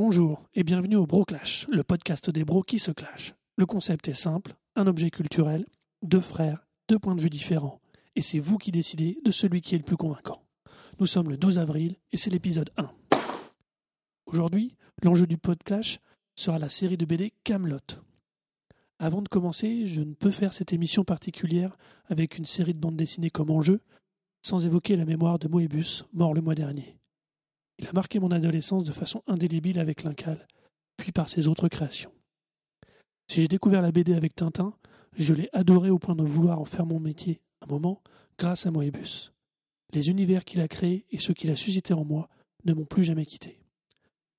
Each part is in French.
Bonjour et bienvenue au Bro Clash, le podcast des bros qui se clashent. Le concept est simple, un objet culturel, deux frères, deux points de vue différents, et c'est vous qui décidez de celui qui est le plus convaincant. Nous sommes le 12 avril et c'est l'épisode 1. Aujourd'hui, l'enjeu du podcast sera la série de BD Camelot. Avant de commencer, je ne peux faire cette émission particulière avec une série de bandes dessinées comme enjeu sans évoquer la mémoire de Moebius, mort le mois dernier. Il a marqué mon adolescence de façon indélébile avec l'Incal, puis par ses autres créations. Si j'ai découvert la BD avec Tintin, je l'ai adoré au point de vouloir en faire mon métier, un moment, grâce à Moebius. Les univers qu'il a créés et ceux qu'il a suscités en moi ne m'ont plus jamais quitté.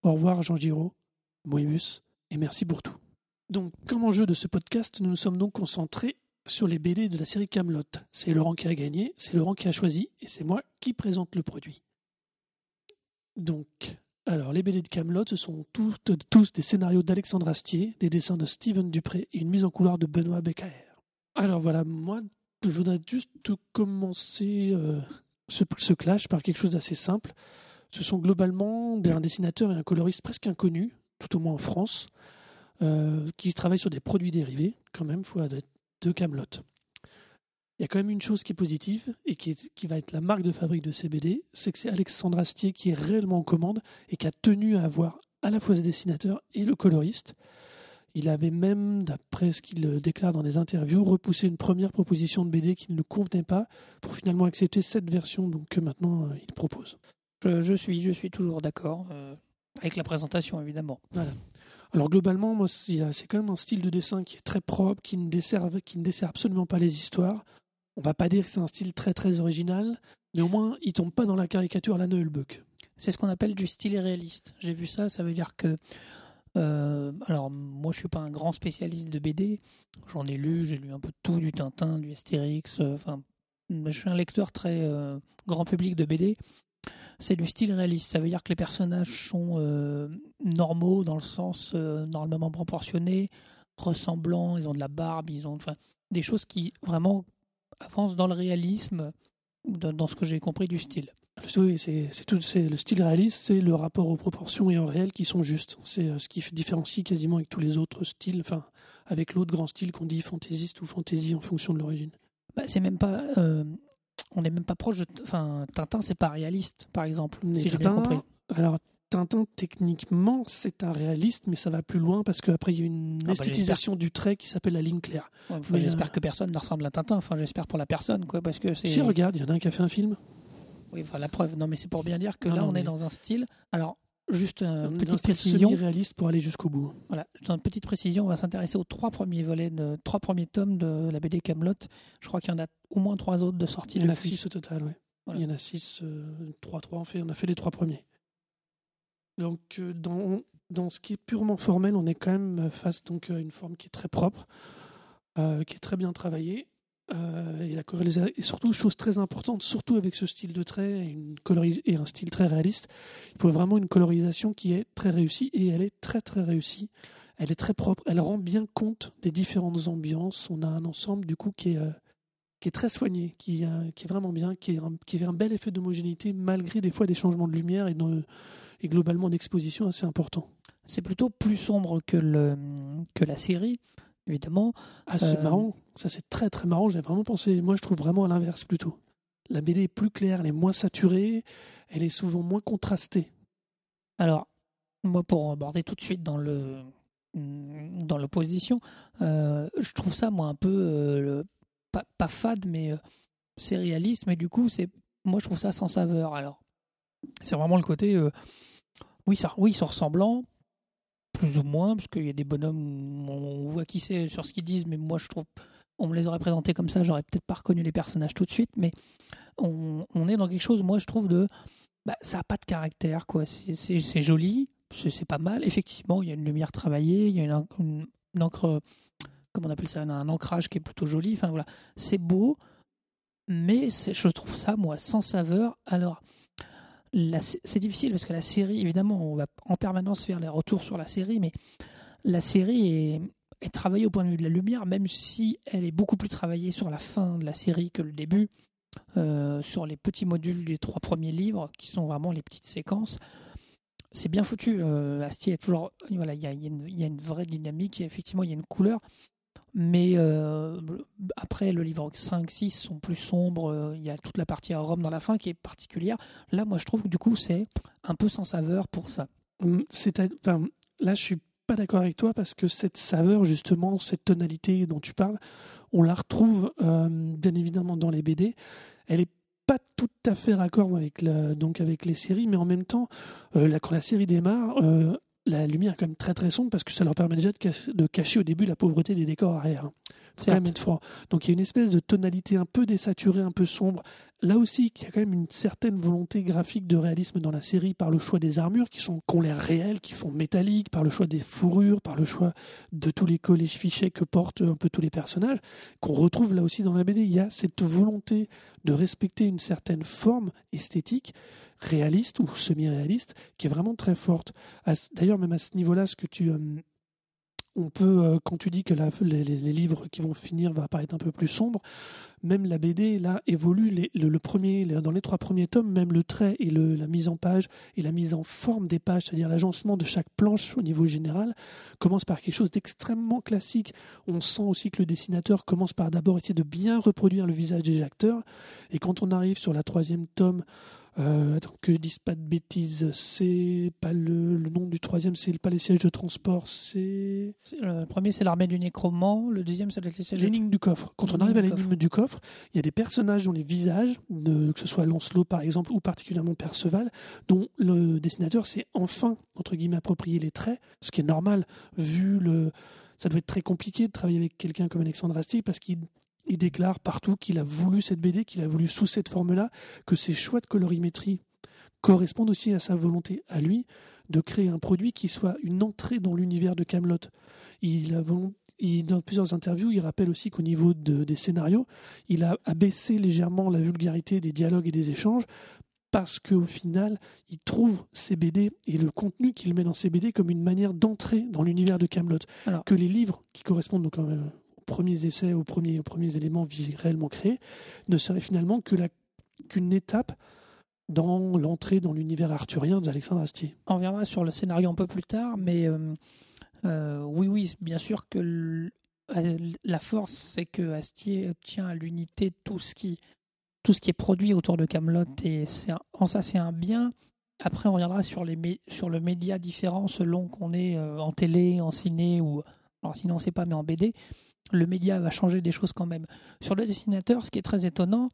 Au revoir Jean Giraud, Moebius, et merci pour tout. Donc, comme enjeu de ce podcast, nous nous sommes donc concentrés sur les BD de la série Camelot. C'est Laurent qui a gagné, c'est Laurent qui a choisi, et c'est moi qui présente le produit. Donc, alors, les BD de Camelot, ce sont tous, des scénarios d'Alexandre Astier, des dessins de Steven Dupré et une mise en couleur de Benoît Becker. Alors voilà, moi, je voudrais juste commencer euh, ce, ce, clash par quelque chose d'assez simple. Ce sont globalement un dessinateur et un coloriste presque inconnus, tout au moins en France, euh, qui travaillent sur des produits dérivés, quand même, faut de Camelot. Il y a quand même une chose qui est positive et qui, qui va être la marque de fabrique de ces BD, c'est que c'est Alexandre Astier qui est réellement en commande et qui a tenu à avoir à la fois ce dessinateur et le coloriste. Il avait même, d'après ce qu'il déclare dans des interviews, repoussé une première proposition de BD qui ne le convenait pas pour finalement accepter cette version donc, que maintenant euh, il propose. Je, je, suis, je suis toujours d'accord, euh, avec la présentation évidemment. Voilà. Alors globalement, moi, c'est quand même un style de dessin qui est très propre, qui ne dessert, qui ne dessert absolument pas les histoires. On va pas dire que c'est un style très très original, mais au moins il tombe pas dans la caricature à la Buck. C'est ce qu'on appelle du style réaliste. J'ai vu ça, ça veut dire que euh, alors moi je suis pas un grand spécialiste de BD, j'en ai lu, j'ai lu un peu tout du Tintin, du Astérix, euh, enfin je suis un lecteur très euh, grand public de BD. C'est du style réaliste, ça veut dire que les personnages sont normaux dans le sens normalement proportionné, ressemblants, ils ont de la barbe, ils ont enfin des choses qui vraiment avance dans le réalisme, dans ce que j'ai compris du style. Oui, c'est tout, c'est le style réaliste, c'est le rapport aux proportions et en réel qui sont justes. C'est euh, ce qui différencie quasiment avec tous les autres styles, enfin avec l'autre grand style qu'on dit fantaisiste ou fantaisie en fonction de l'origine. Bah, c'est même pas, euh, on n'est même pas proche de, enfin Tintin, c'est pas réaliste, par exemple, si j'ai bien compris. Alors Tintin, techniquement, c'est un réaliste, mais ça va plus loin parce qu'après, il y a une ah bah, esthétisation du trait qui s'appelle la ligne claire. j'espère euh, que personne ne ressemble à Tintin. Enfin, j'espère pour la personne, quoi, parce que c'est. Si, regarde, il y en a un qui a fait un film. Oui, enfin, la preuve. Non, mais c'est pour bien dire que là, on est dans un style. Alors, juste une petite précision. réaliste pour aller jusqu'au bout. Voilà, une petite précision. On va s'intéresser aux trois premiers volets, de, trois premiers tomes de la BD Camelot. Je crois qu'il y en a au moins trois autres de sortie. Il y en a six au total, oui. Il y en a six, euh, trois, trois. En fait, on a fait les trois premiers. Donc, euh, dans, dans ce qui est purement formel, on est quand même face donc, à une forme qui est très propre, euh, qui est très bien travaillée. Euh, et, la et surtout, chose très importante, surtout avec ce style de trait et, une et un style très réaliste, il faut vraiment une colorisation qui est très réussie et elle est très très réussie. Elle est très propre, elle rend bien compte des différentes ambiances. On a un ensemble du coup qui est, qui est très soigné, qui, qui est vraiment bien, qui, est un, qui a un bel effet d'homogénéité malgré des fois des changements de lumière et dans, et globalement d'exposition assez important. C'est plutôt plus sombre que, le, que la série, évidemment. Ah, c'est euh, marrant. Ça, c'est très très marrant. J'ai vraiment pensé. Moi, je trouve vraiment à l'inverse plutôt. La BD est plus claire, elle est moins saturée, elle est souvent moins contrastée. Alors, moi, pour aborder tout de suite dans le dans l'opposition, euh, je trouve ça moi un peu euh, pas, fade, mais c'est réaliste. Mais du coup, c'est moi je trouve ça sans saveur. Alors, c'est vraiment le côté oui, ça, oui, ils sont ressemblants, plus ou moins, parce qu'il y a des bonhommes, on voit qui c'est sur ce qu'ils disent, mais moi je trouve, on me les aurait présentés comme ça, j'aurais peut-être pas reconnu les personnages tout de suite, mais on, est dans quelque chose, moi je trouve, de. Bah, ça n'a pas de caractère, quoi. C'est joli, c'est pas mal. Effectivement, il y a une lumière travaillée, il y a une, encre, on appelle ça, un ancrage qui est plutôt joli, enfin voilà, c'est beau, mais je trouve ça, moi, sans saveur. Alors c'est difficile parce que la série, évidemment, on va en permanence faire les retours sur la série, mais la série est, travaillée au point de vue de la lumière, même si elle est beaucoup plus travaillée sur la fin de la série que le début, euh, sur les petits modules des trois premiers livres, qui sont vraiment les petites séquences. c'est bien foutu. Euh, Astier toujours. Il y y a, une vraie dynamique, et effectivement, il y a une couleur. Mais euh, après, le livre 5, 6 sont plus sombres. euh, Il y a toute la partie à Rome dans la fin qui est particulière. Là, moi, je trouve que du coup, c'est un peu sans saveur pour ça. Hum, là, je suis pas d'accord avec toi parce que cette saveur, justement, cette tonalité dont tu parles, on la retrouve euh, bien évidemment dans les BD. Elle est pas tout à fait raccord avec, donc avec les séries, mais en même temps, quand la série démarre, la lumière est quand même très très sombre parce que ça leur permet déjà de, cacher- de cacher au début la pauvreté des décors arrière. Même être froid. Donc il y a une espèce de tonalité un peu désaturée, un peu sombre. Là aussi, il y a quand même une certaine volonté graphique de réalisme dans la série par le choix des armures qui sont qui ont l'air réelles, qui font métalliques, par le choix des fourrures, par le choix de tous les collèges fichets que portent un peu tous les personnages, qu'on retrouve là aussi dans la BD. Il y a cette volonté de respecter une certaine forme esthétique réaliste ou semi-réaliste qui est vraiment très forte. D'ailleurs, même à ce niveau-là, ce que tu euh, on peut, euh, quand tu dis que les- les livres qui vont finir vont apparaître un peu plus sombres, même la BD là évolue. Les- le, le premier, les- dans les trois premiers tomes, même le trait et le- la mise en page et la mise en forme des pages, c'est-à-dire l'agencement de chaque planche au niveau général, commence par quelque chose d'extrêmement classique. On sent aussi que le dessinateur commence par d'abord essayer de bien reproduire le visage des acteurs. Et quand on arrive sur la troisième tome, euh, attends, que je dise pas de bêtises, c'est pas le, le nom du troisième, c'est pas les sièges de transport, c'est C'est- Le premier, c'est l'armée du nécromant. Le deuxième, être les sièges de- l'énigme du coffre. Quand on arrive à l'énigme du coffre, il y a des personnages dont les visages, que ce soit Lancelot par exemple, ou particulièrement Perceval, dont le dessinateur s'est enfin, entre guillemets, approprié les traits, ce qui est normal, vu le... Ça doit être très compliqué de travailler avec quelqu'un comme Alexandre Astier, parce qu'il il déclare partout qu'il a voulu cette BD, qu'il a voulu sous cette forme-là, que ses choix de colorimétrie correspondent aussi à sa volonté, à lui, de créer un produit qui soit une entrée dans l'univers de Camelot. Il a il- dans plusieurs interviews, il rappelle aussi qu'au niveau de- des scénarios, il a abaissé légèrement la vulgarité des dialogues et des échanges parce qu'au final, il trouve ces BD et le contenu qu'il met dans ces BD comme une manière d'entrer dans l'univers de Camelot. Que les livres qui correspondent donc euh, aux premiers essais, aux premiers, aux premiers éléments réellement créés, ne seraient finalement que la- qu'une étape dans l'entrée dans l'univers arthurien d'Alexandre Astier. On reviendra sur le scénario un peu plus tard, mais euh, euh, oui, oui, bien sûr que euh, la force, c'est que Astier obtient à l'unité tout ce qui tout ce qui est produit autour de Camelot et en ça c'est un bien. Après, on reviendra sur les sur le média différent selon qu'on est euh, en télé, en ciné ou alors sinon on sait pas, mais en BD. Le média va changer des choses quand même. Sur le dessinateur, ce qui est très étonnant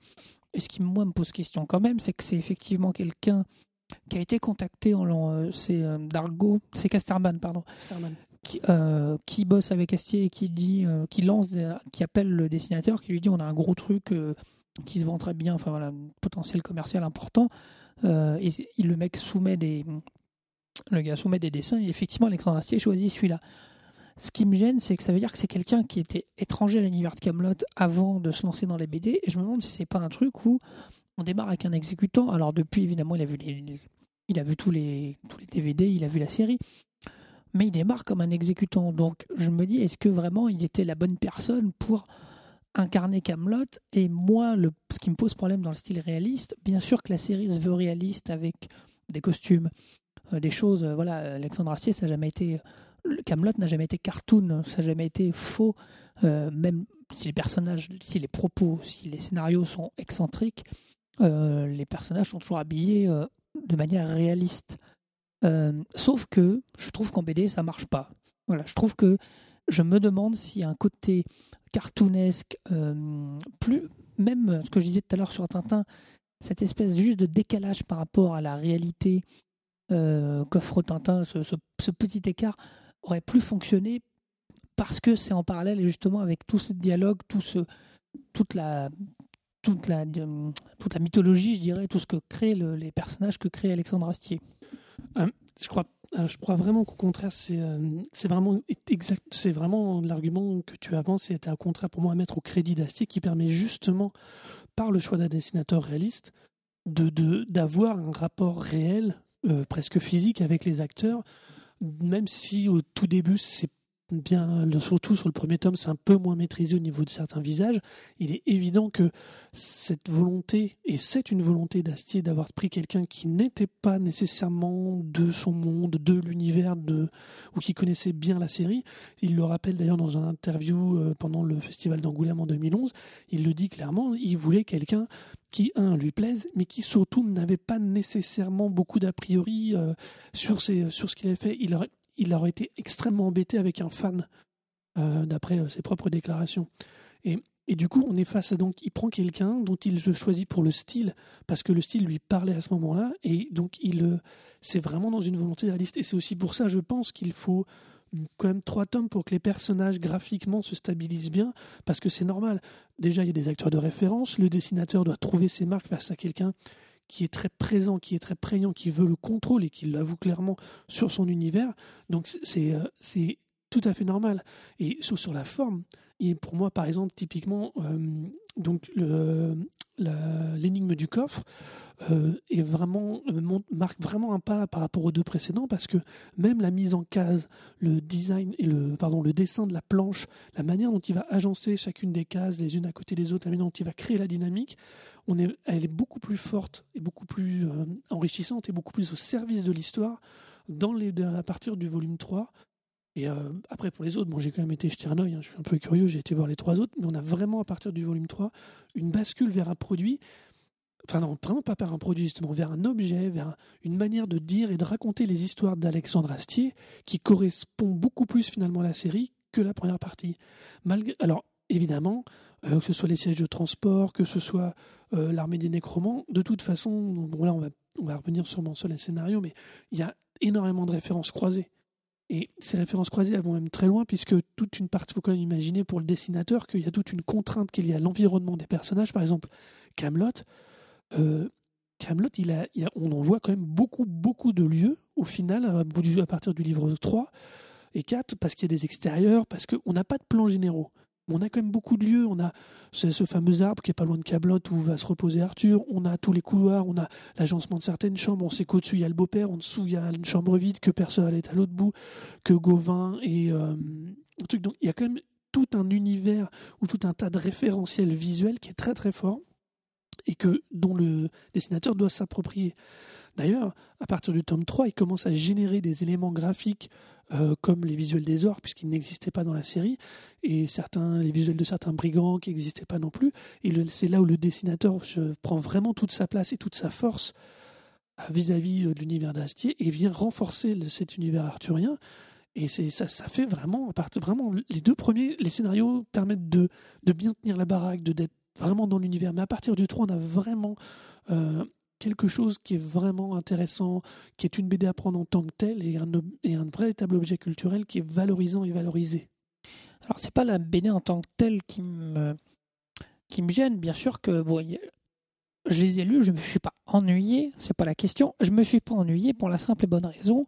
et ce qui moi me pose question quand même, c'est que c'est effectivement quelqu'un qui a été contacté en c'est Dargo, c'est Casterman pardon, qui, euh, qui bosse avec Astier et qui dit, euh, qui lance, qui appelle le dessinateur, qui lui dit on a un gros truc euh, qui se vend très bien, enfin voilà, potentiel commercial important. Et le mec soumet des, le gars soumet des dessins et effectivement l'écran d'Astier choisit celui-là. Ce qui me gêne, c'est que ça veut dire que c'est quelqu'un qui était étranger à l'univers de Camelot avant de se lancer dans les BD. Et je me demande si c'est pas un truc où on démarre avec un exécutant. Alors depuis, évidemment, il a vu les- il a vu tous les tous les DVD, il a vu la série, mais il démarre comme un exécutant. Donc je me dis, est-ce que vraiment il était la bonne personne pour incarner Camelot Et moi, le, ce qui me pose problème dans le style réaliste, bien sûr que la série se veut réaliste avec des costumes, euh, des choses. euh, voilà, Alexandre Astier, ça n'a jamais été Camelot n'a jamais été cartoon, ça n'a jamais été faux, euh, même si les personnages, si les propos, si les scénarios sont excentriques, les personnages sont toujours habillés de manière réaliste. Euh, sauf que je trouve qu'en BD ça marche pas. Voilà, je trouve que je me demande a un côté cartoonesque, euh, plus même ce que je disais tout à l'heure sur Tintin, cette espèce juste de décalage par rapport à la réalité euh, qu'offre Tintin, ce, petit écart aurait plus fonctionné parce que c'est en parallèle justement avec tout ce dialogue, tout ce, toute la toute la toute la mythologie, je dirais, tout ce que créent le- les personnages que crée Alexandre Astier. Je crois, euh, je crois vraiment qu'au contraire, c'est euh, c'est vraiment exact, c'est vraiment l'argument que tu avances, c'est au contraire pour moi à mettre au crédit d'Astier qui permet justement, par le choix d'un dessinateur réaliste, de d'avoir un rapport réel, euh, presque physique avec les acteurs, même si au tout début c'est bien, surtout sur le premier tome, c'est un peu moins maîtrisé au niveau de certains visages. Il est évident que cette volonté, et c'est une volonté d'Astier d'avoir pris quelqu'un qui n'était pas nécessairement de son monde, de l'univers, de, ou qui connaissait bien la série. Il le rappelle d'ailleurs dans une interview euh, pendant le festival d'Angoulême en 2011. Il le dit clairement, il voulait quelqu'un qui, un, lui plaise, mais qui surtout n'avait pas nécessairement beaucoup d'a priori euh, sur, sur ce qu'il avait fait. Il il aurait été extrêmement embêté avec un fan, euh, d'après euh, ses propres déclarations. Et, et, du coup, on est face à donc, il prend quelqu'un dont il choisit pour le style, parce que le style lui parlait à ce moment-là, et donc il, euh, c'est vraiment dans une volonté réaliste. Et c'est aussi pour ça, je pense, qu'il faut quand même trois tomes pour que les personnages graphiquement se stabilisent bien, parce que c'est normal. Déjà, il y a des acteurs de référence, le dessinateur doit trouver ses marques face à quelqu'un qui est très présent, qui est très prégnant, qui veut le contrôle et qui l'avoue clairement sur son univers. Donc c'est euh, c'est tout à fait normal. Et sur, sur la forme, et pour moi, par exemple, typiquement, euh, donc l'énigme du coffre euh, est vraiment marque vraiment un pas par rapport aux deux précédents parce que même la mise en case, le design et le pardon le dessin de la planche, la manière dont il va agencer chacune des cases les unes à côté des autres, la manière dont il va créer la dynamique, elle est beaucoup plus forte et beaucoup plus euh, enrichissante et beaucoup plus au service de l'histoire à partir du volume 3. Et euh, après, pour les autres, bon, j'ai quand même été jeter un oeil, hein, je suis un peu curieux, j'ai été voir les trois autres, mais on a vraiment, à partir du volume 3, une bascule vers un produit, enfin non, pas vers un produit, justement, vers un objet, vers une manière de dire et de raconter les histoires d'Alexandre Astier qui correspond beaucoup plus finalement à la série que la première partie. Malgré, alors, évidemment, euh, que ce soit les sièges de transport, que ce soit euh, l'armée des nécromants. De toute façon, bon là on va, on va revenir sûrement sur les scénarios, mais il y a énormément de références croisées. Et ces références croisées elles vont même très loin, puisque toute une partie, il faut quand même imaginer pour le dessinateur qu'il y a toute une contrainte qu'il y a à l'environnement des personnages. Par exemple, Camelot, euh, il a, on en voit quand même beaucoup, beaucoup de lieux au final, à partir du livre 3 et 4, parce qu'il y a des extérieurs, parce qu'on n'a pas de plans généraux on a quand même beaucoup de lieux. On a ce, fameux arbre qui est pas loin de Cablot où va se reposer Arthur. On a tous les couloirs, on a l'agencement de certaines chambres. On sait qu'au-dessus il y a le beau-père, en dessous il y a une chambre vide, que personne est à l'autre bout, que Gauvin et euh, truc. Donc il y a quand même tout un univers ou tout un tas de référentiels visuels qui est très très fort et que dont le dessinateur doit s'approprier. D'ailleurs, à partir du tome 3, il commence à générer des éléments graphiques euh, comme les visuels des orques, puisqu'ils n'existaient pas dans la série, et certains, les visuels de certains brigands qui n'existaient pas non plus. Et c'est là où le dessinateur prend vraiment toute sa place et toute sa force euh, vis-à-vis euh, de l'univers d'Astier et vient renforcer cet univers arthurien. Et ça, fait vraiment, vraiment, les deux premiers, les scénarios permettent de, de bien tenir la baraque, d'être vraiment dans l'univers. Mais à partir du 3, on a vraiment quelque chose qui est vraiment intéressant, qui est une BD à prendre en tant que telle et un, et un véritable objet culturel qui est valorisant et valorisé. Alors c'est pas la BD en tant que telle qui me qui me gêne, bien sûr que bon, je les ai lus, je me suis pas ennuyé, c'est pas la question. Je me suis pas ennuyé pour la simple et bonne raison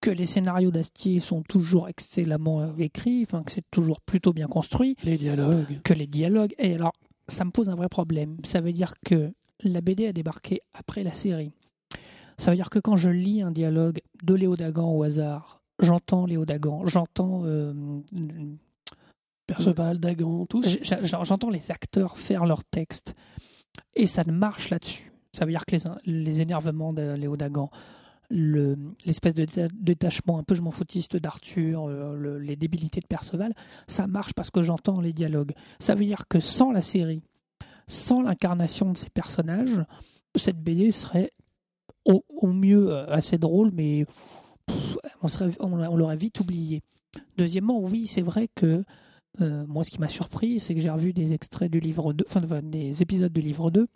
que les scénarios d'Astier sont toujours excellemment écrits, enfin que c'est toujours plutôt bien construit. Les dialogues. Que les dialogues. Et alors, ça me pose un vrai problème. Ça veut dire que la BD a débarqué après la série. Ça veut dire que quand je lis un dialogue de Léo Dagan au hasard, j'entends Léo Dagan, j'entends euh, Perceval, Dagan, tous. J'entends les acteurs faire leur texte. Et ça ne marche là-dessus. Ça veut dire que les, énervements de Léo Dagan, l'espèce de détachement un peu je m'en foutiste d'Arthur, euh, les débilités de Perceval, ça marche parce que j'entends les dialogues. Ça veut dire que sans la série, sans l'incarnation de ces personnages, cette BD serait au, mieux euh, assez drôle, mais on, on, l'aurait vite oublié. Deuxièmement, oui, c'est vrai que euh, moi, ce qui m'a surpris, c'est que j'ai revu des extraits du livre 2, enfin, des épisodes du livre 2,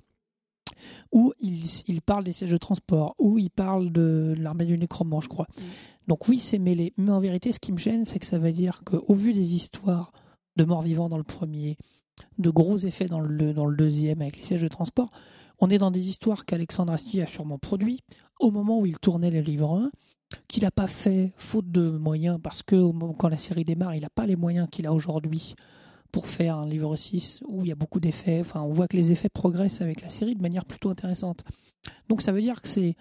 où il, parle des sièges de transport, où il parle de l'armée du nécromant, je crois. Mm. Donc oui, c'est mêlé. Mais en vérité, ce qui me gêne, c'est que ça veut dire qu'au vu des histoires de morts-vivants dans le premier, de gros effets dans le, dans le deuxième avec les sièges de transport. On est dans des histoires qu'Alexandre Astier a sûrement produit au moment où il tournait le livre 1, qu'il n'a pas fait faute de moyens, parce que quand la série démarre, il n'a pas les moyens qu'il a aujourd'hui pour faire un livre 6 où il y a beaucoup d'effets. Enfin, on voit que les effets progressent avec la série de manière plutôt intéressante. Donc ça veut dire que c'est,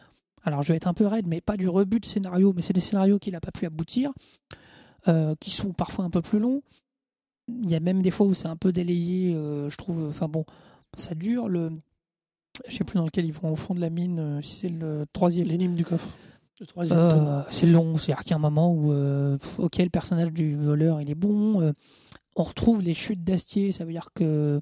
alors je vais être un peu raide, mais pas du rebut de scénario, mais c'est des scénarios qu'il n'a pas pu aboutir. euh, qui sont parfois un peu plus longs. Il y a même des fois où c'est un peu délayé, euh, je trouve. Enfin bon, ça dure. Le, je sais plus dans lequel ils vont au fond de la mine, euh, si c'est le troisième. L'énigme du coffre. Euh, c'est long, c'est-à-dire qu'il y a un moment où, euh, ok, le personnage du voleur, il est bon. euh, on retrouve les chutes d'Astier, ça veut dire que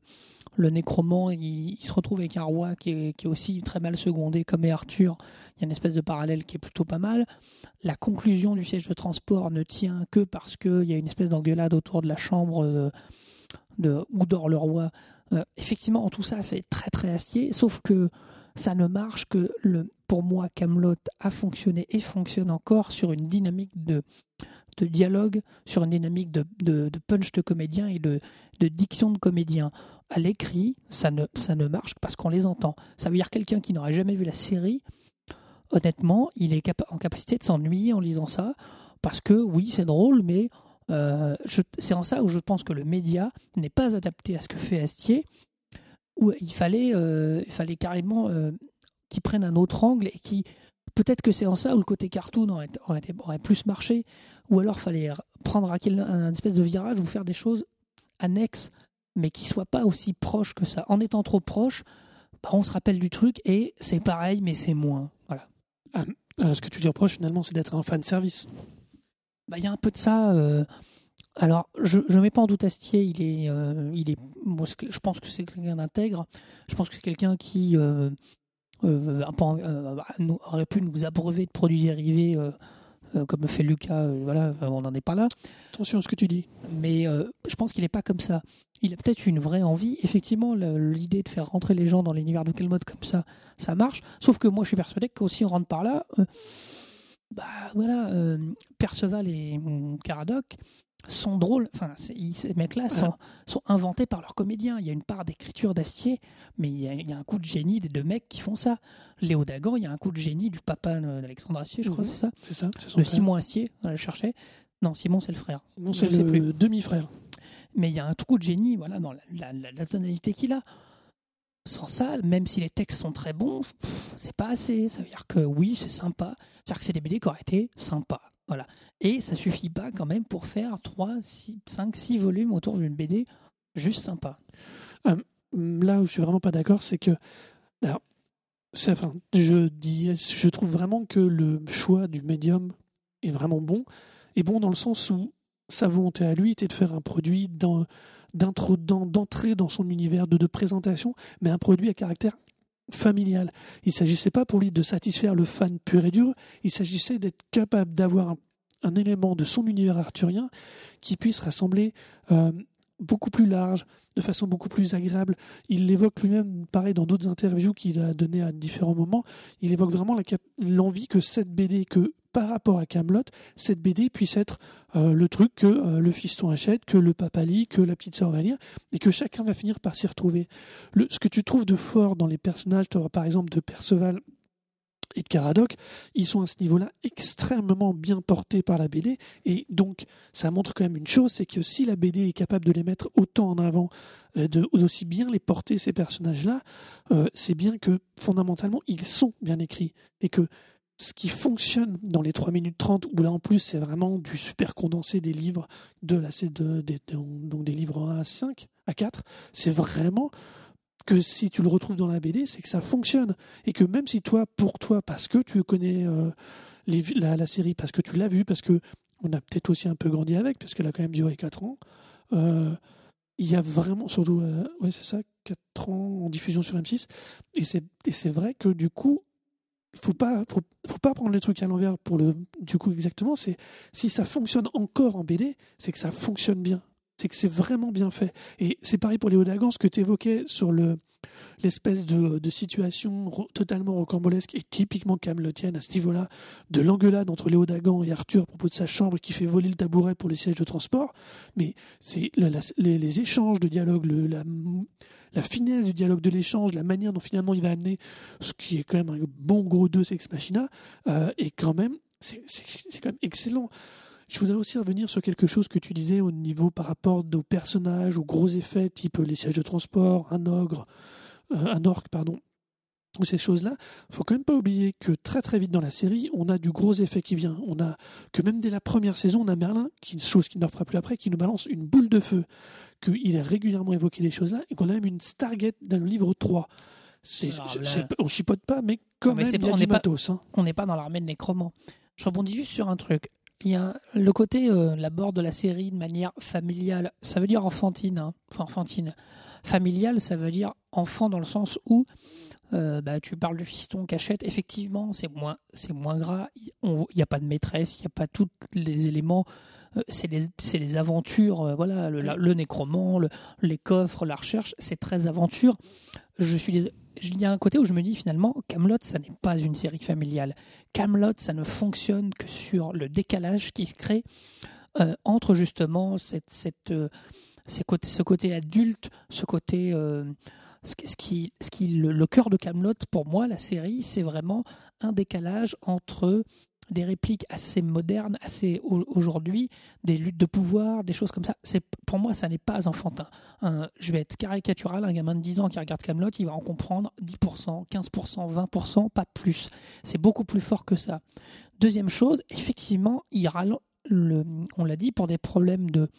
le nécromant, il, se retrouve avec un roi qui est, aussi très mal secondé, comme est Arthur. Il y a une espèce de parallèle qui est plutôt pas mal. La conclusion du siège de transport ne tient que parce qu'il y a une espèce d'engueulade autour de la chambre de, où dort le roi. Euh, effectivement, en tout ça, c'est très très Astier, sauf que ça ne marche que pour moi, Camelot a fonctionné et fonctionne encore sur une dynamique de, de dialogue, sur une dynamique de, de, punch de comédien et de, de diction de comédien. À l'écrit, ça ne, ça ne marche que parce qu'on les entend. Ça veut dire quelqu'un qui n'aurait jamais vu la série, honnêtement, il est en capacité de s'ennuyer en lisant ça, parce que oui, c'est drôle, mais euh, c'est en ça où je pense que le média n'est pas adapté à ce que fait Astier, où il fallait, euh, il fallait carrément euh, qu'ils prennent un autre angle et qui peut-être que c'est en ça où le côté cartoon aurait, aurait, aurait plus marché, ou alors fallait prendre un, espèce de virage ou faire des choses annexes, mais qui soient pas aussi proches que ça. En étant trop proches, bah, on se rappelle du truc et c'est pareil, mais c'est moins. Voilà. Euh, ce que tu lui reproches finalement, c'est d'être un fan service. Bah, il y a un peu de ça. euh, Alors, je ne mets pas en doute Astier. Il est, euh, il est. Moi, je pense que c'est quelqu'un d'intègre. Je pense que c'est quelqu'un qui euh, euh, euh, nous- aurait pu nous abreuver de produits dérivés, euh, euh, comme le fait Lucas. euh, voilà, on n'en est pas là. Attention à ce que tu dis. Mais euh, je pense qu'il n'est pas comme ça. Il a peut-être une vraie envie. Effectivement, l'idée de faire rentrer les gens dans l'univers de quel mode comme ça, ça marche. Sauf que moi, je suis persuadé qu'aussi on rentre par là. euh, bah voilà, euh, Perceval et hum, Caradoc sont drôles. Enfin, ces mecs-là sont, sont inventés par leurs comédiens. Il y a une part d'écriture d'Astier, mais il y, a, il y a un coup de génie des deux mecs qui font ça. Léo Dagan, il y a un coup de génie du papa d'Alexandre Astier, je crois, Mhm. c'est ça C'est ça. De. Simon Astier, on le cherchait. Non, Simon, c'est le frère. Je c'est le demi-frère. Mais il y a un coup de génie voilà, dans la, la- la- la tonalité qu'il a. Sans ça, même si les textes sont très bons, c'est pas assez. Ça veut dire que oui, c'est sympa. C'est-à-dire que c'est des BD qui auraient été sympas. Et ça suffit pas quand même pour faire 3, 6, 5, 6 volumes autour d'une BD juste sympa. Là où je suis vraiment pas d'accord, c'est que. Alors, je je trouve vraiment que le choix du médium est vraiment bon. Et bon dans le sens où sa volonté à lui était de faire un produit d'intro- dans- d'entrée dans son univers, de, de présentation, mais un produit à caractère familial. Il s'agissait pas pour lui de satisfaire le fan pur et dur, il s'agissait d'être capable d'avoir un, élément de son univers arthurien qui puisse rassembler euh, beaucoup plus large, de façon beaucoup plus agréable. Il l'évoque lui-même, pareil, dans d'autres interviews qu'il a données à différents moments. Il évoque vraiment l'envie que cette BD, que par rapport à Camelot, cette BD puisse être euh, le truc que euh, le fiston achète, que le papa lit, que la petite sœur va lire, et que chacun va finir par s'y retrouver. Ce que tu trouves de fort dans les personnages, par exemple de Perceval et de Caradoc, ils sont à ce niveau-là extrêmement bien portés par la BD, et donc ça montre quand même une chose, c'est que si la BD est capable de les mettre autant en avant, euh, d'aussi bien les porter ces personnages-là, c'est bien que fondamentalement ils sont bien écrits et que ce qui fonctionne dans les 3 minutes 30, où là en plus c'est vraiment du super condensé des livres de la C de, des- de- donc des livres 1 à 5 à 4, c'est vraiment que si tu le retrouves dans la BD, c'est que ça fonctionne et que même si toi, pour toi, parce que tu connais euh, la, série, parce que tu l'as vue, parce que on a peut-être aussi un peu grandi avec, parce qu'elle a quand même duré 4 ans. euh, il y a vraiment, surtout, euh, ouais, c'est ça, 4 ans en diffusion sur M6. Et c'est, vrai que du coup, faut pas, faut, faut pas prendre les trucs à l'envers pour le, du coup, exactement. C'est, si ça fonctionne encore en BD, c'est que ça fonctionne bien. C'est que c'est vraiment bien fait. Et c'est pareil pour Léo Dagan, ce que tu évoquais sur le, l'espèce de, situation totalement rocambolesque et typiquement camelotienne à ce niveau-là, de l'engueulade entre Léo Dagan et Arthur à propos de sa chambre qui fait voler le tabouret pour les sièges de transport. Mais c'est les, échanges de dialogue, la, finesse du dialogue de l'échange, la manière dont finalement il va amener ce qui est quand même un bon gros deux Ex Machina, euh, et quand même, c'est quand même excellent. Je voudrais aussi revenir sur quelque chose que tu disais au niveau par rapport aux personnages, aux gros effets, type les sièges de transport, un ogre, euh, un orque, pardon, ou ces choses-là, faut quand même pas oublier que très très vite dans la série, on a du gros effet qui vient. On a que même dès la première saison, on a Merlin, qui chose qui ne fera plus après, qui nous balance une boule de feu, qu'il a régulièrement évoqué les choses-là, et qu'on a même une Stargate dans le livre 3. C'est, Alors je- là- c'est- on chipote pas, mais quand mais même, c'est il y pas- a on du n'est pas- hein. on n'est pas dans l'armée de nécromants. Je rebondis juste sur un truc. Il le côté, euh, l'aborde de la série de manière familiale. Ça veut dire enfantine, hein. enfin enfantine. Familiale, ça veut dire enfant dans le sens où euh, bah, tu parles de fiston, cachette. Effectivement, c'est moins, c'est moins gras. Il n'y a pas de maîtresse, il n'y a pas tous les éléments. Euh, c'est les, aventures. euh, voilà, le, la- les coffres, la recherche. C'est très aventure. Il y a un côté où je me dis finalement, Camelot, ça n'est pas une série familiale. Camelot, ça ne fonctionne que sur le décalage qui se crée euh, entre justement cette, cette, euh, ce côté adulte, ce côté. euh, ce qui, ce qui, le, le cœur de Camelot, pour moi, la série, c'est vraiment un décalage entre des répliques assez modernes, assez au- aujourd'hui, des luttes de pouvoir, des choses comme ça. C'est pour moi, ça n'est pas enfantin. Je vais être caricatural, un gamin de 10 ans qui regarde Camelot, il va en comprendre 10%, 15%, 20%, pas plus. C'est beaucoup plus fort que ça. Deuxième chose, effectivement, il on l'a dit, pour des problèmes de,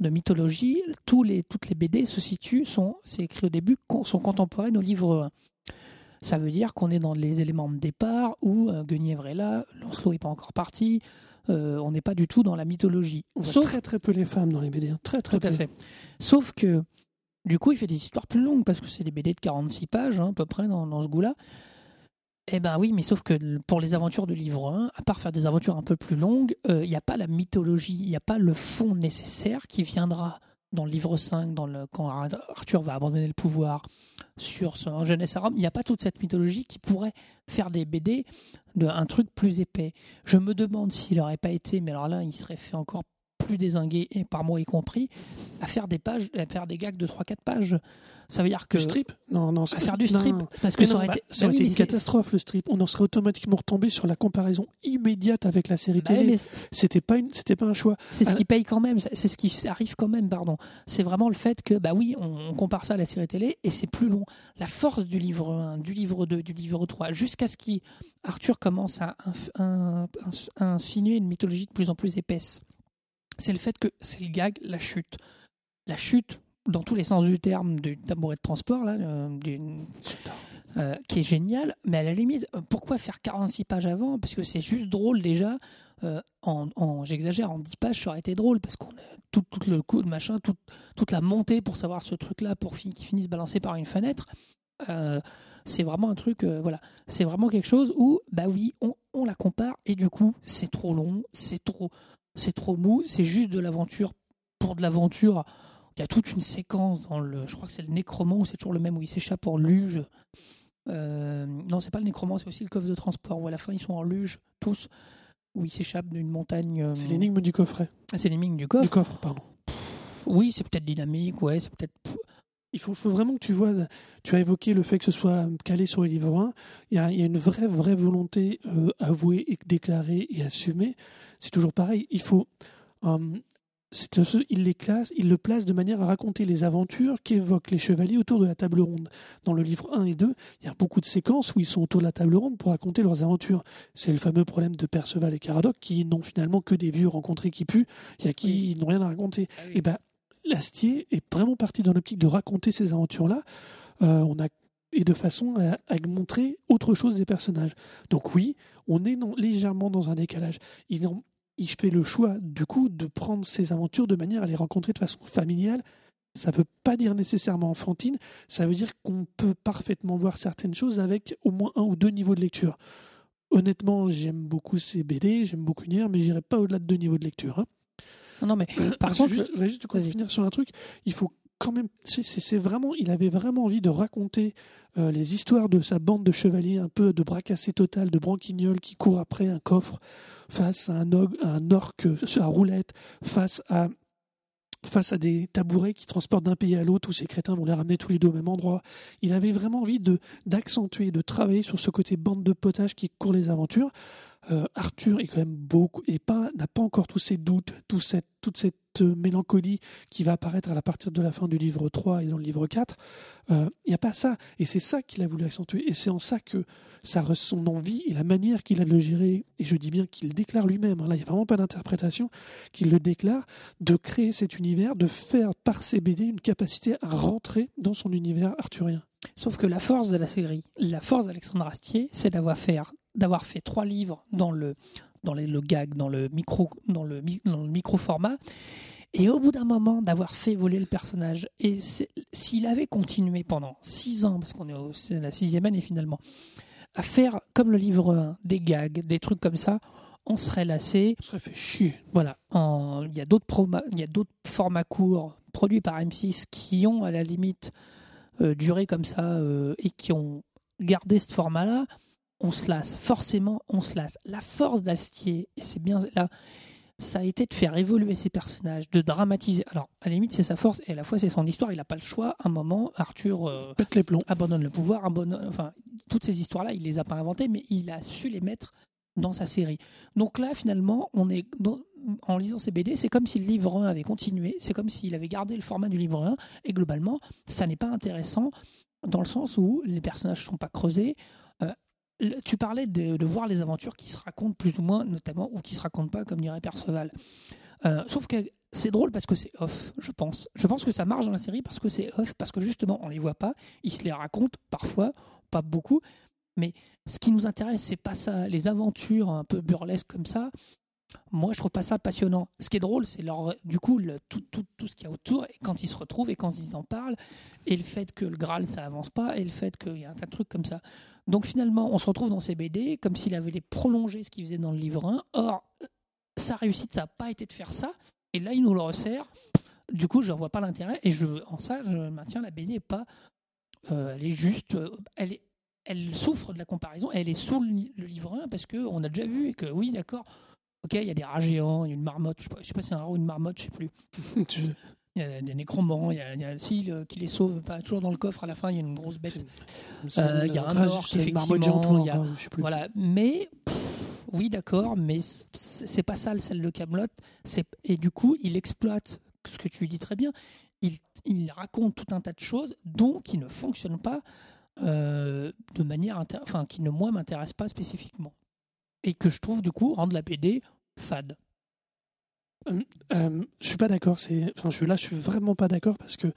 de mythologie, toutes les BD se situent, c'est écrit au début, sont contemporaines au livre 1. Ça veut dire qu'on est dans les éléments de départ où euh, Guenièvre est là, Lancelot n'est pas encore parti, euh, on n'est pas du tout dans la mythologie. On voit très très peu les femmes dans les BD. hein. Très très tout à peu. fait. Sauf que, du coup, il fait des histoires plus longues parce que c'est des BD de 46 pages, hein, à peu près, dans, dans ce goût-là. Eh ben oui, mais sauf que pour les aventures de livre 1, à part faire des aventures un peu plus longues, euh, il n'y a pas la mythologie, il n'y a pas le fond nécessaire qui viendra dans le livre 5, dans le, quand Ar- Arthur va abandonner le pouvoir sur son jeunesse à Rome. Il n'y a pas toute cette mythologie qui pourrait faire des BD de un truc plus épais. Je me demande s'il n'aurait pas été, mais alors là, il serait fait encore plus désingué, et par moi y compris, à faire des pages, à faire des gags de 3-4 pages. Ça veut dire que. Du strip? Non, non. à faire du non. strip. Parce que ça aurait bah, été. ça aurait bah oui, été mais une catastrophe le strip. On en serait automatiquement retombé sur la comparaison immédiate avec la série Bah télé. C'était pas une, pas un choix. c'est ce Ah. qui paye quand même, c'est ce qui arrive quand même, pardon. C'est vraiment le fait que, bah oui, on, compare ça à la série télé et c'est plus long. La force du livre 1, du livre 2, du livre 3, jusqu'à ce qu'Arthur commence à insinuer une mythologie de plus en plus épaisse, c'est le fait que c'est le gag, la chute. La chute, dans tous les sens du terme, du tabouret de transport, là, euh, euh, qui est génial, mais à la limite, euh, pourquoi faire 46 pages avant? Parce que c'est juste drôle déjà. Euh, en, en- J'exagère, en 10 pages, ça aurait été drôle, parce qu'on a tout, tout le coup de machin, tout- toute la montée pour savoir ce truc-là, pour fi- qu'il finisse balancé par une fenêtre. Euh, c'est vraiment un truc, euh, voilà, c'est vraiment quelque chose où, bah oui, on, on la compare, et du coup, c'est trop long, c'est trop, c'est trop mou, c'est juste de l'aventure pour de l'aventure. Il y a toute une séquence dans le, je crois que c'est le nécromant, c'est toujours le même, où il s'échappe en luge. Euh, non, c'est pas le nécromant, c'est aussi le coffre de transport, où à la fin ils sont en luge, tous, où ils s'échappent d'une montagne. euh, C'est l'énigme du coffret. ah, c'est l'énigme du Du coffre. coffre, pardon. Oui, c'est peut-être dynamique, ouais, c'est peut-être. Il faut, faut vraiment que tu vois, tu as évoqué le fait que ce soit calé sur les livres 1. Il y a, il y a une vraie, vraie volonté euh, avouée et déclarée et assumée. C'est toujours pareil. Il faut. euh, ce- il les classe, il le place de manière à raconter les aventures qu'évoquent les chevaliers autour de la table ronde. Dans le livre 1 et 2, il y a beaucoup de séquences où ils sont autour de la table ronde pour raconter leurs aventures. C'est le fameux problème de Perceval et Caradoc qui n'ont finalement que des vieux rencontrés qui puent, et à qui ils n'ont rien à raconter. Et ben, Lastier est vraiment parti dans l'optique de raconter ces aventures-là. Euh, on a et de façon à, montrer autre chose des personnages. Donc oui, on est légèrement dans un décalage. Il, fait le choix du coup de prendre ces aventures de manière à les rencontrer de façon familiale. Ça ne veut pas dire nécessairement enfantine, ça veut dire qu'on peut parfaitement voir certaines choses avec au moins un ou deux niveaux de lecture. Honnêtement, j'aime beaucoup ces BD, j'aime beaucoup Nier, mais j'irai pas au-delà de deux niveaux de lecture. hein. Non, non, mais par contre, juste, je voudrais juste finir sur un truc. Il faut quand même. c'est- vraiment. Il avait vraiment envie de raconter euh, les histoires de sa bande de chevaliers, un peu de bras cassés total, de branquignoles qui courent après un coffre face à un, og- un orc euh, à roulette, face à face à des tabourets qui transportent d'un pays à l'autre où ces crétins vont les ramener tous les deux au même endroit. Il avait vraiment envie de d'accentuer, de travailler sur ce côté bande de potage qui court les aventures. Euh, Arthur est quand même beaucoup et pas n'a pas encore tous ses doutes, tout cette, toute cette euh, mélancolie qui va apparaître à partir de la fin du livre 3 et dans le livre 4. Il n'y a pas ça et c'est ça qu'il a voulu accentuer et c'est en ça que ça son envie et la manière qu'il a de le gérer et je dis bien qu'il déclare lui-même. Hein, là, il n'y a vraiment pas d'interprétation qu'il le déclare de créer cet univers, de faire par ses BD une capacité à rentrer dans son univers arthurien. Sauf que la force de la série, la force d'Alexandre Astier, c'est d'avoir fait, d'avoir fait trois livres dans le, dans le gag, dans le micro, dans le, dans le micro format. Et au bout d'un moment, d'avoir fait voler le personnage. Et s'il avait continué pendant six ans, parce qu'on est au la sixième année finalement, à faire comme le livre 1, des gags, des trucs comme ça, on serait lassé. On serait fait chier. Voilà. Il y a d'autres formats courts produits par M6 qui ont à la limite euh, duré comme ça euh, et qui ont gardé ce format-là, on se lasse. Forcément, on se lasse. La force d'Astier, et c'est bien là, ça a été de faire évoluer ses personnages, de dramatiser. Alors, à la limite, c'est sa force et à la fois c'est son histoire. Il n'a pas le choix. un moment, Arthur euh, Pète les plombs. abandonne le pouvoir, abandonne, enfin, toutes ces histoires-là, il les a pas inventées, mais il a su les mettre dans sa série. Donc là, finalement, on est en lisant ces BD, c'est comme si le livre 1 avait continué, c'est comme s'il avait gardé le format du livre 1, et globalement, ça n'est pas intéressant dans le sens où les personnages ne sont pas creusés. Tu parlais de, voir les aventures qui se racontent plus ou moins, notamment, ou qui se racontent pas, comme dirait Perceval. Euh, sauf que c'est drôle parce que c'est off, je pense. Je pense que ça marche dans la série parce que c'est off, parce que justement, on les voit pas, ils se les racontent parfois, pas beaucoup, mais ce qui nous intéresse, c'est pas ça, les aventures un peu burlesques comme ça. Moi, je trouve pas ça passionnant. Ce qui est drôle, c'est leur, du coup, tout, tout, tout, ce qu'il y a autour, et quand ils se retrouvent et quand ils en parlent, et le fait que le Graal, ça avance pas, et le fait qu'il y a un tas de trucs comme ça. Donc finalement, on se retrouve dans ces BD comme s'il avait les prolongé ce qu'il faisait dans le livre 1. Or, sa réussite, ça n'a pas été de faire ça, et là, il nous le resserre. Du coup, je ne vois pas l'intérêt, et je, en ça, je maintiens la BD est pas. Euh, elle est juste. Euh, elle est elle souffre de la comparaison, elle est sous le, livre 1 parce qu'on a déjà vu et que oui, d'accord, ok, il y a des rats géants, il y a une marmotte, je ne sais, pas si c'est un rat ou une marmotte, je sais plus. Il y a des nécromants, il y a, il y a qui les sauve, pas toujours dans le coffre, à la fin il y a une grosse bête. Euh, il y a un orc, effectivement. Il voilà. Mais, oui, d'accord, mais c'est pas ça le sel de Camelot. Et du coup, il exploite ce que tu dis très bien. Il, il raconte tout un tas de choses, dont qui ne fonctionnent pas euh, de manière enfin, qui ne moi m'intéresse pas spécifiquement et que je trouve du coup rendre la BD fade. Euh, euh, je suis pas d'accord. C'est, je suis là, je suis vraiment pas d'accord parce que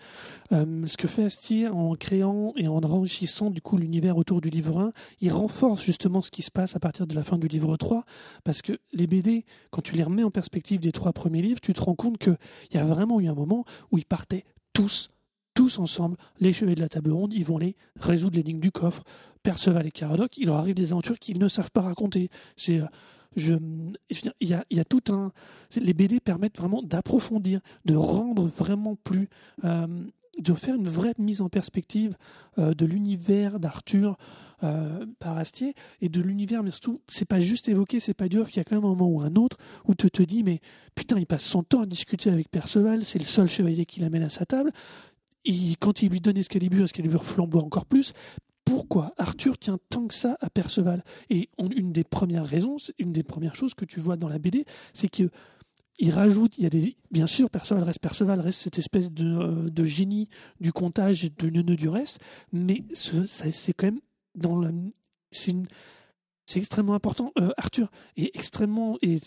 ce que fait Astier en créant et en enrichissant du coup l'univers autour du livre 1, il renforce justement ce qui se passe à partir de la fin du livre 3 parce que les BD, quand tu les remets en perspective des trois premiers livres, tu te rends compte qu'il y a vraiment eu un moment où ils partaient tous tous ensemble, les chevaliers de la table ronde, ils vont aller résoudre l'énigme du coffre. Perceval et Caradoc, il leur arrive des aventures qu'ils ne savent pas raconter. C'est, euh, je, il y a, y a tout un. Les BD permettent vraiment d'approfondir, de rendre vraiment plus. Euh, de faire une vraie mise en perspective euh, de l'univers d'Arthur par Astier et de l'univers, mais surtout, c'est pas juste évoqué, c'est pas dur, il y a quand même un moment ou un autre où tu te dis, mais putain, il passe son temps à discuter avec Perceval, c'est le seul chevalier qui l'amène à sa table, quand il lui donne Excalibur, Excalibur flamboie encore plus. Pourquoi Arthur tient tant que ça à Perceval? Et une des premières raisons, une des premières choses que tu vois dans la BD, c'est que il rajoute, il y a des, bien sûr, Perceval reste Perceval, reste cette espèce de, euh, génie du comptage de nœud du reste, mais c'est quand même dans la, c'est extrêmement important. Euh, Arthur est extrêmement, et,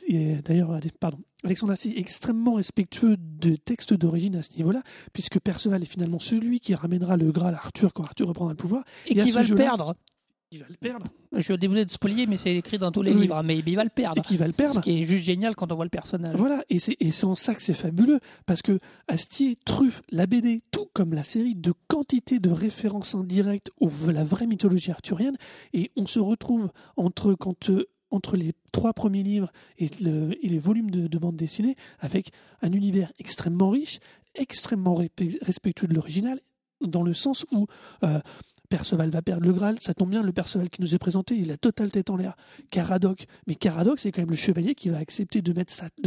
d'ailleurs, pardon, Alexandre Astier est extrêmement respectueux de textes d'origine à ce niveau-là, puisque Perceval est finalement celui qui ramènera le Graal à Arthur quand Arthur reprendra le pouvoir. Et, qui va le perdre il va le perdre. Je vais dévoiler de spolier, mais c'est écrit dans tous les livres. Mais il va le perdre. Et qui va le perdre. Ce qui est juste génial quand on voit le personnage. Voilà, et c'est en ça que c'est fabuleux, parce que Astier truffe la BD, tout comme la série, de quantité de références indirectes ou la vraie mythologie arthurienne, et on se retrouve entre quand euh, entre les trois premiers livres et, les volumes de, bande dessinée avec un univers extrêmement riche, extrêmement respectueux de l'original, dans le sens où euh, Perceval va perdre le Graal, ça tombe bien, le Perceval qui nous est présenté, il a total tête en l'air. Caradoc, mais Caradoc, c'est quand même le chevalier qui va accepter de,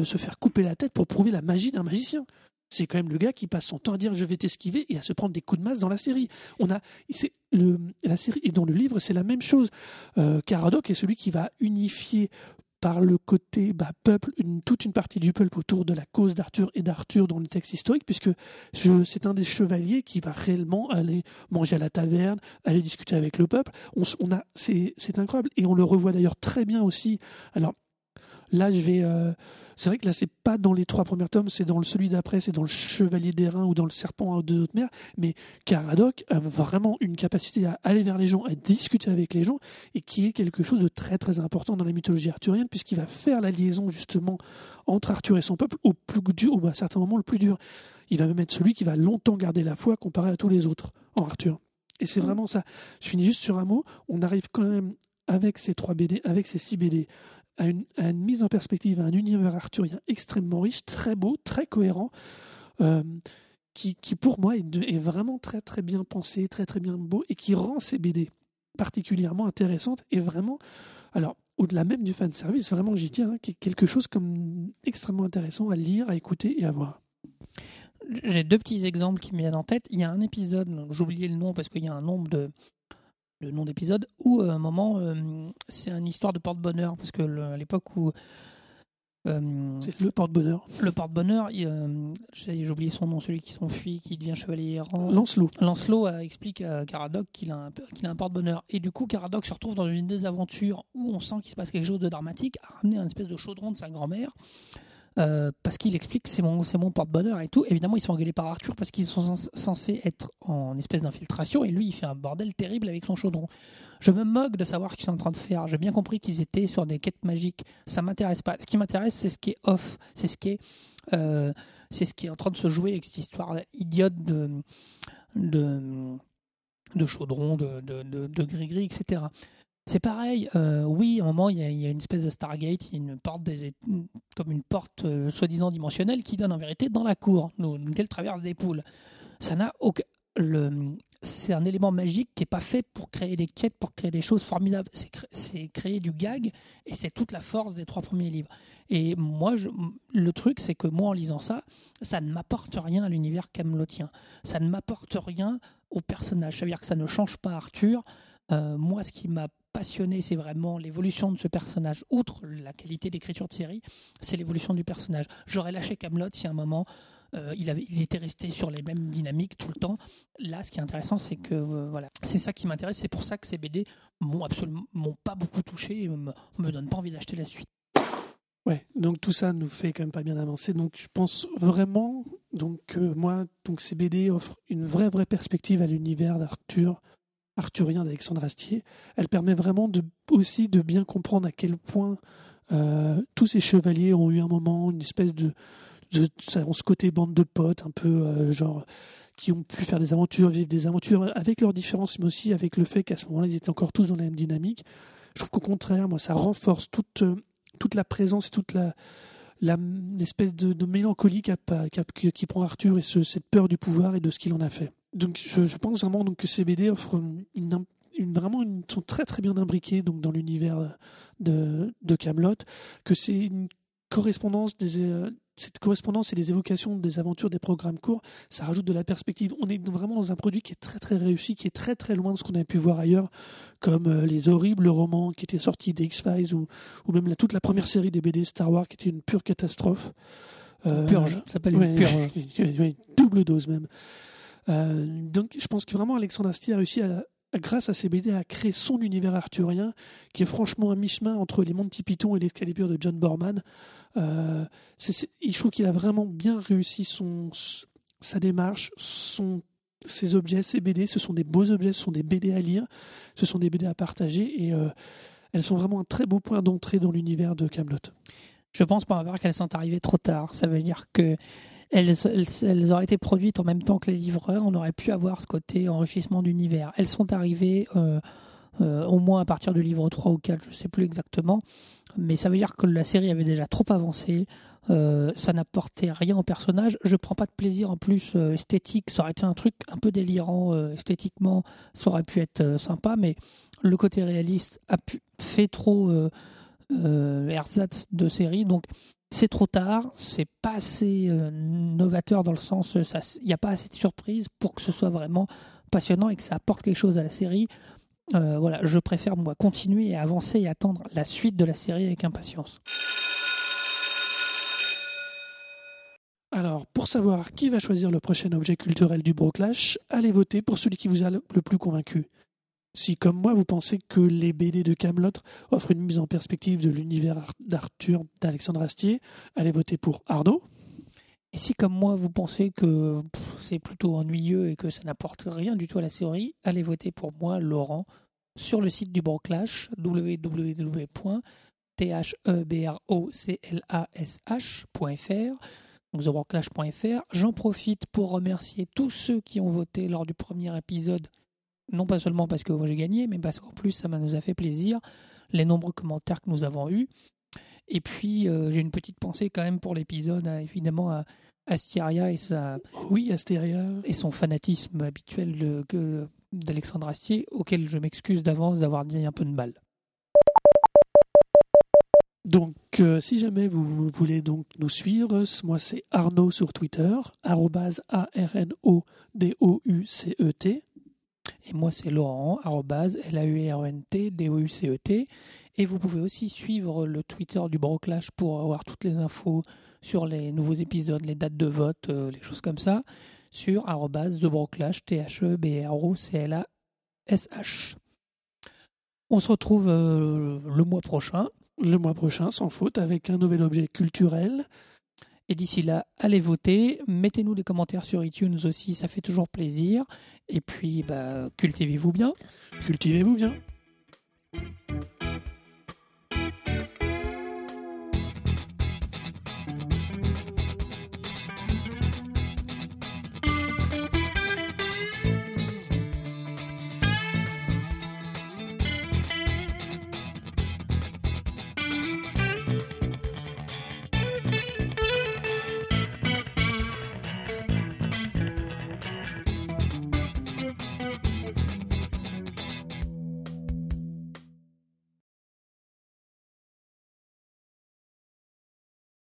se faire couper la tête pour prouver la magie d'un magicien. C'est quand même le gars qui passe son temps à dire je vais t'esquiver et à se prendre des coups de masse dans la série. On a, c'est la série et dans le livre c'est la même chose. Euh, Caradoc est celui qui va unifier par le côté bah, peuple, toute une partie du peuple autour de la cause d'Arthur et d'Arthur dans le texte historique, puisque c'est un des chevaliers qui va réellement aller manger à la taverne, aller discuter avec le peuple. On, on a, c'est incroyable. Et on le revoit d'ailleurs très bien aussi. Alors, Là, je vais. Euh, c'est vrai que là, c'est pas dans les trois premiers tomes, c'est dans le celui d'après, c'est dans le Chevalier d'airain ou dans le Serpent de haute mer. Mais Caradoc a vraiment une capacité à aller vers les gens, à discuter avec les gens, et qui est quelque chose de très très important dans la mythologie arthurienne, puisqu'il va faire la liaison justement entre Arthur et son peuple au plus dur, ou à certains moments le plus dur. Il va même être celui qui va longtemps garder la foi comparé à tous les autres en Arthur. Et c'est mmh. vraiment ça. Je finis juste sur un mot. On arrive quand même avec ces trois BD, avec ces six BD, à une, mise en perspective, à un univers arthurien extrêmement riche, très beau, très cohérent, euh, qui, pour moi est, vraiment très très bien pensé, très très bien beau, et qui rend ces BD particulièrement intéressantes et vraiment, alors au-delà même du fan service, vraiment j'y tiens, hein, quelque chose comme extrêmement intéressant à lire, à écouter et à voir. J'ai deux petits exemples qui me viennent en tête. Il y a un épisode, oublié le nom parce qu'il y a un nombre de, le nom d'épisode, où à un moment, euh, c'est une histoire de porte-bonheur, parce que à l'époque où. Euh, c'est le porte-bonheur. Le porte-bonheur, j'ai oublié son nom, celui qui s'enfuit, qui devient chevalier errant. Lancelot. Lancelot explique à Caradoc qu'il a un, qu'il a un porte-bonheur. Et du coup, Caradoc se retrouve dans une désaventure où on sent qu'il se passe quelque chose de dramatique, a ramené un espèce de chaudron de sa grand-mère euh, parce qu'il explique que c'est mon, mon porte-bonheur et tout. Évidemment, ils sont engueulés par Arthur parce qu'ils sont censés être en espèce d'infiltration et lui, il fait un bordel terrible avec son chaudron. Je me moque de savoir ce qu'ils sont en train de faire. J'ai bien compris qu'ils étaient sur des quêtes magiques. Ça m'intéresse pas. Ce qui m'intéresse, c'est ce qui est off. C'est ce qui est, euh, ce qui est en train de se jouer avec cette histoire idiote de, de, de chaudron, de, de, de, de gris-gris, etc. C'est pareil, euh, oui, à un moment, il y, a, une espèce de Stargate, une porte, comme une porte euh, soi-disant dimensionnelle qui donne en vérité dans la cour, qu'elle traverse des poules. Ça n'a aucun. c'est un élément magique qui n'est pas fait pour créer des quêtes, pour créer des choses formidables. C'est, créer du gag et c'est toute la force des trois premiers livres. Et moi, le truc, c'est que moi, en lisant ça, ça ne m'apporte rien à l'univers camelotien. Ça ne m'apporte rien au personnage. Ça veut dire que ça ne change pas Arthur. Euh, moi, ce qui m'a passionné, c'est vraiment l'évolution de ce personnage. Outre la qualité d'écriture de série, c'est l'évolution du personnage. J'aurais lâché Camelot si à un moment euh, il, était resté sur les mêmes dynamiques tout le temps. Là, ce qui est intéressant, c'est que euh, voilà, c'est ça qui m'intéresse. C'est pour ça que ces BD m'ont absolument pas beaucoup touché et me, me donnent pas envie d'acheter la suite. Ouais, donc tout ça nous fait quand même pas bien avancer. Donc je pense vraiment donc que moi donc ces BD offrent une vraie vraie perspective à l'univers d'Arthur arthurien d'Alexandre Astier, elle permet vraiment aussi de bien comprendre à quel point euh, tous ces chevaliers ont eu un moment, une espèce de, de ce côté bande de potes, un peu euh, genre qui ont pu faire des aventures, vivre des aventures avec leurs différences, mais aussi avec le fait qu'à ce moment-là, ils étaient encore tous dans la même dynamique. Je trouve qu'au contraire, moi, ça renforce toute, toute la présence et toute la, l'espèce de, de mélancolie qui prend Arthur et cette peur du pouvoir et de ce qu'il en a fait donc je, pense vraiment donc, que ces BD offrent une, vraiment une, sont très très bien imbriqués donc dans l'univers de, de Camelot, que c'est une correspondance des euh, cette correspondance et les évocations des aventures des programmes courts, ça rajoute de la perspective. On est vraiment dans un produit qui est très très réussi, qui est très très loin de ce qu'on a pu voir ailleurs, comme euh, les horribles romans qui étaient sortis des X-Files ou, ou même la, toute la première série des BD Star Wars qui était une pure catastrophe. Euh, purge, ça s'appelle une purge. double dose même. Euh, donc je pense que vraiment Alexandre Astier a réussi à, grâce à ses BD à créer son univers arthurien qui est franchement un mi-chemin entre les Monty Python et l'Excalibur de John Borman. Euh, trouve qu'il a vraiment bien réussi son, sa démarche, son, ses objets, ses BD. Ce sont des beaux objets, ce sont des BD à lire, ce sont des BD à partager et euh, elles sont vraiment un très beau point d'entrée dans l'univers de Camelot. Je pense pas voir qu'elles sont arrivées trop tard. Ça veut dire que elles, auraient été produites en même temps que les livreurs, on aurait pu avoir ce côté enrichissement d'univers. Elles sont arrivées euh, euh, au moins à partir du livre 3 ou 4, je ne sais plus exactement, mais ça veut dire que la série avait déjà trop avancé, euh, ça n'apportait rien au personnage. Je prends pas de plaisir en plus esthétique, ça aurait été un truc un peu délirant esthétiquement, ça aurait pu être sympa, mais le côté réaliste a pu, fait trop ersatz de série, donc c'est trop tard, c'est pas assez euh, novateur dans le sens, il n'y a pas assez de surprises pour que ce soit vraiment passionnant et que ça apporte quelque chose à la série. Euh, voilà, je préfère moi continuer et avancer et attendre la suite de la série avec impatience. Alors, pour savoir qui va choisir le prochain objet culturel du Broclash, allez voter pour celui qui vous a le plus convaincu. Si, comme moi, vous pensez que les BD de Camelot offrent une mise en perspective de l'univers d'Arthur d'Alexandre Astier, allez voter pour Arnaud. Et si, comme moi, vous pensez que c'est plutôt ennuyeux et que ça n'apporte rien du tout à la série, allez voter pour moi, Laurent, sur le site du Broclash, www.thebroclash.fr thebroclash.fr. J'en profite pour remercier tous ceux qui ont voté lors du premier épisode, non pas seulement parce que j'ai gagné, mais parce qu'en plus ça nous a fait plaisir, les nombreux commentaires que nous avons eus. Et puis euh, j'ai une petite pensée quand même pour l'épisode, évidemment à Asteria et sa oui Astéria et son fanatisme habituel d'Alexandre Astier, auquel je m'excuse d'avance d'avoir dit un peu de mal. Donc, euh, si jamais vous, voulez donc nous suivre, moi c'est Arnaud sur Twitter, A-R-N-O-D-O-U-C-E-T. Et moi c'est Laurent, L-A-U-R-E-N-T-D-O-U-C-E-T. Et vous pouvez aussi suivre le Twitter du Broclash pour avoir toutes les infos sur les nouveaux épisodes, les dates de vote, euh, les choses comme ça, sur TheBroclash, T-H-E-B-R-O-C-L-A-S-H. On se retrouve euh, le mois prochain le mois prochain, sans faute, avec un nouvel objet culturel. Et d'ici là, allez voter, mettez-nous des commentaires sur iTunes aussi, ça fait toujours plaisir. Et puis, bah, cultivez-vous bien. Cultivez-vous bien.